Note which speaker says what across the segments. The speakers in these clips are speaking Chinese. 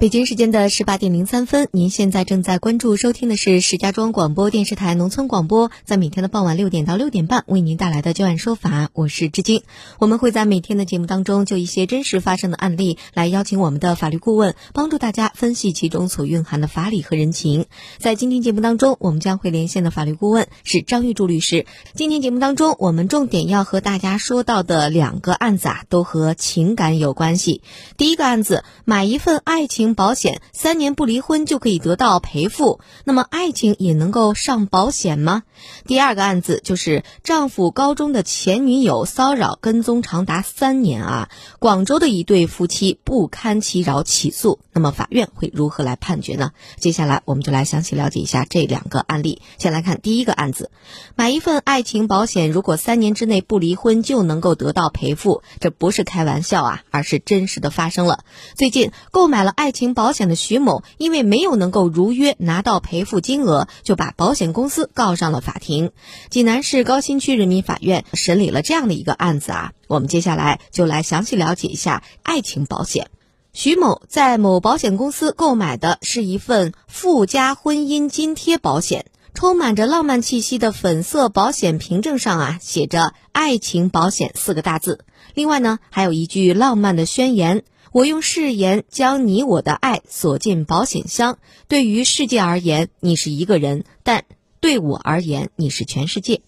Speaker 1: 北京时间的十八点零三分，您现在正在关注收听的是石家庄广播电视台农村广播，在每天的傍晚六点到六点半为您带来的就案说法，我是志晶。我们会在每天的节目当中就一些真实发生的案例来邀请我们的法律顾问帮助大家分析其中所蕴含的法理和人情。在今天节目当中，我们将会连线的法律顾问是张玉柱律师。今天节目当中，我们重点要和大家说到的两个案子啊，都和情感有关系。第一个案子，买一份爱情。保险三年不离婚就可以得到赔付，那么爱情也能够上保险吗？第二个案子就是丈夫高中的前女友骚扰跟踪长达三年啊，广州的一对夫妻不堪其扰起诉，那么法院会如何来判决呢？接下来我们就来详细了解一下这两个案例。先来看第一个案子，买一份爱情保险，如果三年之内不离婚就能够得到赔付，这不是开玩笑啊，而是真实的发生了。最近购买了爱情保险的徐某，因为没有能够如约拿到赔付金额，就把保险公司告上了法庭。济南市高新区人民法院审理了这样的一个案子啊，我们接下来就来详细了解一下爱情保险。徐某在某保险公司购买的是一份附加婚姻津贴保险，充满着浪漫气息的粉色保险凭证上啊写着“爱情保险”四个大字，另外呢还有一句浪漫的宣言。我用誓言将你我的爱锁进保险箱。对于世界而言，你是一个人；但对我而言，你是全世界。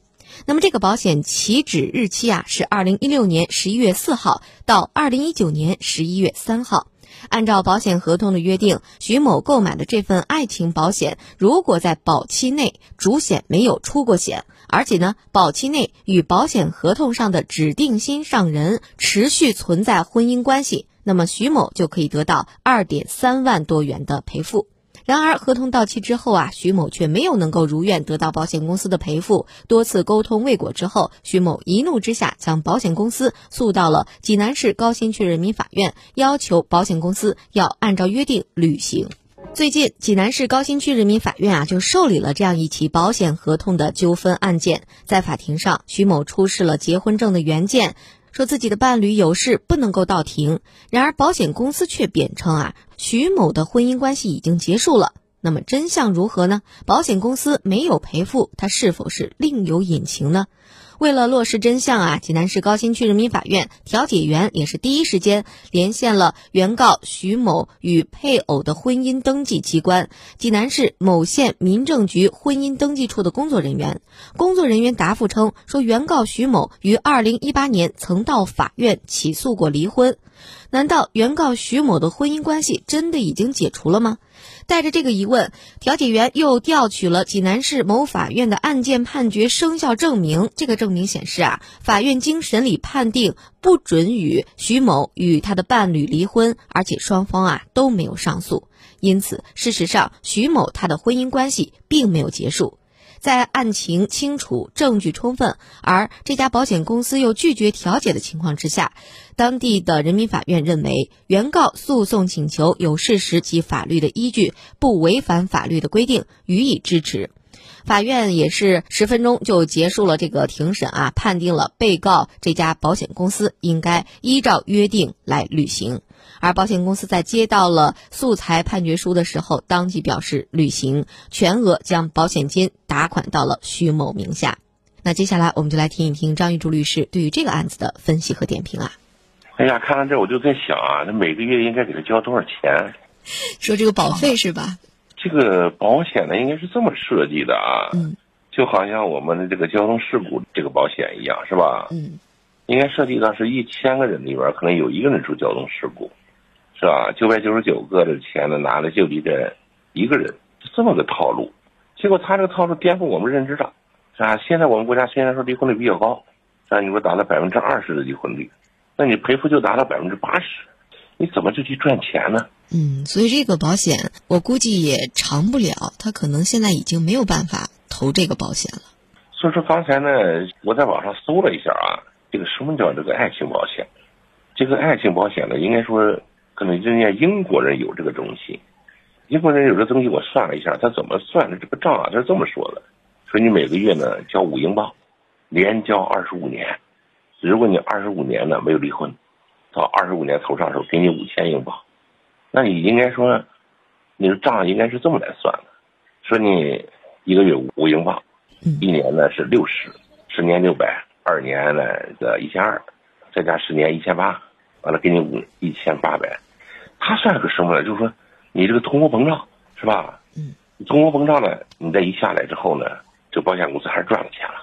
Speaker 1: 那么，这个保险起止日期啊，是二零一六年十一月四号到二零一九年十一月三号。按照保险合同的约定，徐某购买的这份爱情保险，如果在保期内主险没有出过险，而且呢，保期内与保险合同上的指定心上人持续存在婚姻关系。那么徐某就可以得到二点三万多元的赔付。然而合同到期之后啊，徐某却没有能够如愿得到保险公司的赔付。多次沟通未果之后，徐某一怒之下将保险公司诉到了济南市高新区人民法院，要求保险公司要按照约定履行。最近，济南市高新区人民法院啊就受理了这样一起保险合同的纠纷案件。在法庭上，徐某出示了结婚证的原件。说自己的伴侣有事不能够到庭，然而保险公司却辩称啊，徐某的婚姻关系已经结束了。那么真相如何呢？保险公司没有赔付，他是否是另有隐情呢？为了落实真相啊，济南市高新区人民法院调解员也是第一时间连线了原告徐某与配偶的婚姻登记机关——济南市某县民政局婚姻登记处的工作人员。工作人员答复称，说原告徐某于二零一八年曾到法院起诉过离婚。难道原告徐某的婚姻关系真的已经解除了吗？带着这个疑问，调解员又调取了济南市某法院的案件判决生效证明。这个证明显示啊，法院经审理判定不准许徐某与他的伴侣离婚，而且双方啊都没有上诉。因此，事实上徐某他的婚姻关系并没有结束。在案情清楚、证据充分，而这家保险公司又拒绝调解的情况之下，当地的人民法院认为，原告诉讼请求有事实及法律的依据，不违反法律的规定，予以支持。法院也是十分钟就结束了这个庭审啊，判定了被告这家保险公司应该依照约定来履行。而保险公司在接到了诉裁判决书的时候，当即表示履行，全额将保险金打款到了徐某名下。那接下来我们就来听一听张玉柱律师对于这个案子的分析和点评啊。
Speaker 2: 哎呀，看到这我就在想啊，那每个月应该给他交多少钱？
Speaker 1: 说这个保费是吧？
Speaker 2: 这个保险呢，应该是这么设计的啊，
Speaker 1: 嗯，
Speaker 2: 就好像我们的这个交通事故这个保险一样，是吧？
Speaker 1: 嗯，
Speaker 2: 应该设计到是一千个人里边可能有一个人出交通事故。是吧？九百九十九个的钱呢，拿了就你这一个人，就这么个套路。结果他这个套路颠覆我们认知了，是吧？现在我们国家虽然说离婚率比较高，是吧？你说达到百分之二十的离婚率，那你赔付就达到百分之八十，你怎么就去赚钱呢？
Speaker 1: 嗯，所以这个保险我估计也长不了，他可能现在已经没有办法投这个保险了。
Speaker 2: 所以说刚才呢，我在网上搜了一下啊，这个什么叫这个爱情保险？这个爱情保险呢，应该说。可能人家英国人有这个东西，英国人有这东西，我算了一下，他怎么算的这个账啊？他是这么说的：说你每个月呢交五英镑，连交二十五年，如果你二十五年呢没有离婚，到二十五年头上的时候给你五千英镑，那你应该说，你的账应该是这么来算的：说你一个月五英镑，一年呢是六十，十年六百，二年呢个一千二，再加十年一千八。完了，给你五一千八百，他算个什么呢？就是说，你这个通货膨胀是吧？
Speaker 1: 嗯。
Speaker 2: 通货膨胀呢，你再一下来之后呢，这保险公司还是赚了钱了，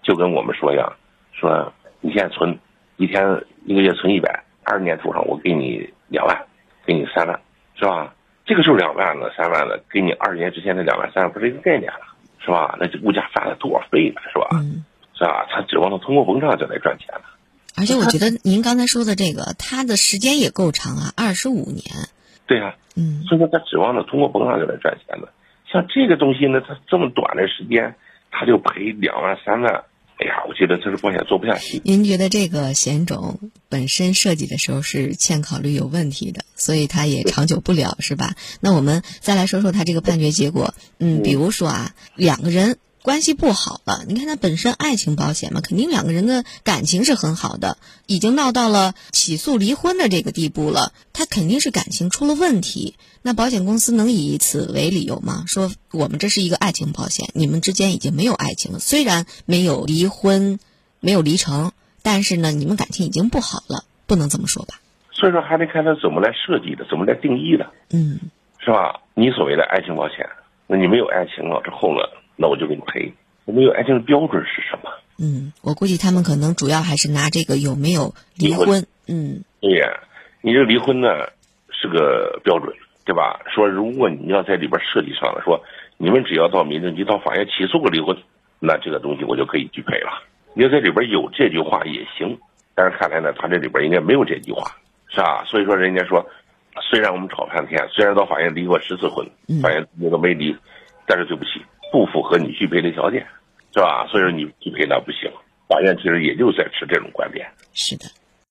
Speaker 2: 就跟我们说一样，说你现在存一天一个月存一百，二十年头上我给你两万，给你三万，是吧？这个时候两万了、三万了，给你二十年之前的两万、三万不是一个概念了，是吧？那这物价翻了多少倍了，是吧？
Speaker 1: 嗯。
Speaker 2: 是吧？他指望着通货膨胀就来赚钱了。
Speaker 1: 而且我觉得您刚才说的这个，它的时间也够长啊，二十五年。
Speaker 2: 对啊，
Speaker 1: 嗯，
Speaker 2: 所以说他指望着通货膨胀就来赚钱的。像这个东西呢，它这么短的时间，他就赔两万三万，哎呀，我觉得这是保险做不下去。
Speaker 1: 您觉得这个险种本身设计的时候是欠考虑有问题的，所以它也长久不了，是吧？那我们再来说说它这个判决结果。嗯，比如说啊，两个人。关系不好了，你看他本身爱情保险嘛，肯定两个人的感情是很好的，已经闹到了起诉离婚的这个地步了，他肯定是感情出了问题。那保险公司能以此为理由吗？说我们这是一个爱情保险，你们之间已经没有爱情了，虽然没有离婚，没有离成，但是呢，你们感情已经不好了，不能这么说吧？
Speaker 2: 所以说还得看他怎么来设计的，怎么来定义的，
Speaker 1: 嗯，
Speaker 2: 是吧？你所谓的爱情保险，那你没有爱情了之后呢？那我就给你赔。我们有爱情的标准是什么？
Speaker 1: 嗯，我估计他们可能主要还是拿这个有没有离婚。嗯，
Speaker 2: 对呀，你这离婚呢是个标准，对吧？说如果你要在里边设计上了，说你们只要到民政局、到法院起诉个离婚，那这个东西我就可以拒赔了。你要在里边有这句话也行，但是看来呢，他这里边应该没有这句话，是吧？所以说人家说，虽然我们吵半天，虽然到法院离过十次婚，法院那个没离，但是对不起。不符合你拒赔的条件，是吧？所以说你拒赔那不行，法院其实也就在持这种观点。
Speaker 1: 是的。